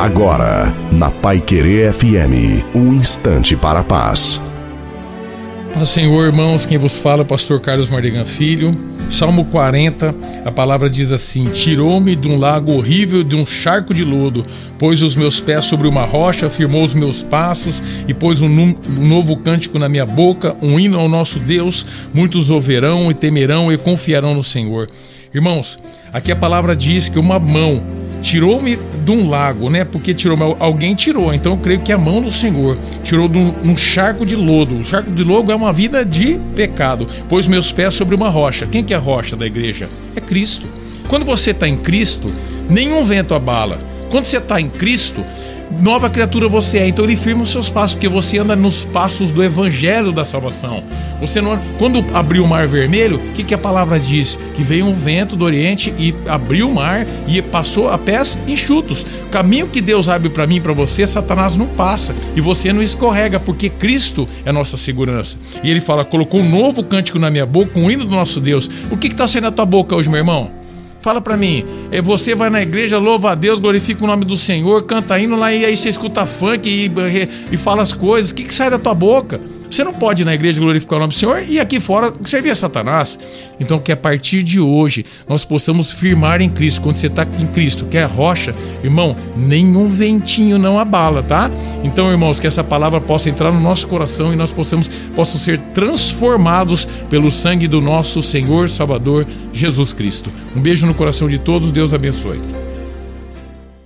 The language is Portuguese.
Agora, na Pai Querer FM, um instante para a paz. Paz Senhor, irmãos, quem vos fala é o pastor Carlos Mardegan Filho. Salmo 40, a palavra diz assim: Tirou-me de um lago horrível, de um charco de lodo, pôs os meus pés sobre uma rocha, firmou os meus passos e pôs um, um novo cântico na minha boca, um hino ao nosso Deus. Muitos ouverão e temerão e confiarão no Senhor. Irmãos, aqui a palavra diz que uma mão tirou-me de um lago, né? Porque tirou, alguém tirou, então eu creio que é a mão do Senhor tirou de um, um charco de lodo. O charco de lodo é uma vida de pecado. Pôs meus pés sobre uma rocha. Quem que é a rocha da igreja? É Cristo. Quando você está em Cristo, nenhum vento abala. Quando você está em Cristo, nova criatura você é. Então ele firma os seus passos, porque você anda nos passos do evangelho da salvação. Você não quando abriu o mar vermelho, o que, que a palavra diz? Que veio um vento do oriente e abriu o mar e passou a pés enxutos. O caminho que Deus abre para mim e para você, Satanás não passa e você não escorrega, porque Cristo é nossa segurança. E ele fala: colocou um novo cântico na minha boca, um hino do nosso Deus. O que está sendo na tua boca hoje, meu irmão? Fala para mim, é, você vai na igreja, louva a Deus, glorifica o nome do Senhor, canta hino lá e aí você escuta funk e, e, fala as coisas. O que, que sai da tua boca? Você não pode ir na igreja glorificar o nome do Senhor e aqui fora servir a Satanás. Então, que a partir de hoje nós possamos firmar em Cristo. Quando você está em Cristo, que é rocha, irmão, nenhum ventinho não abala, tá? Então, irmãos, que essa palavra possa entrar no nosso coração e nós possamos possam ser transformados pelo sangue do nosso Senhor Salvador Jesus Cristo. Um beijo no coração de todos, Deus abençoe.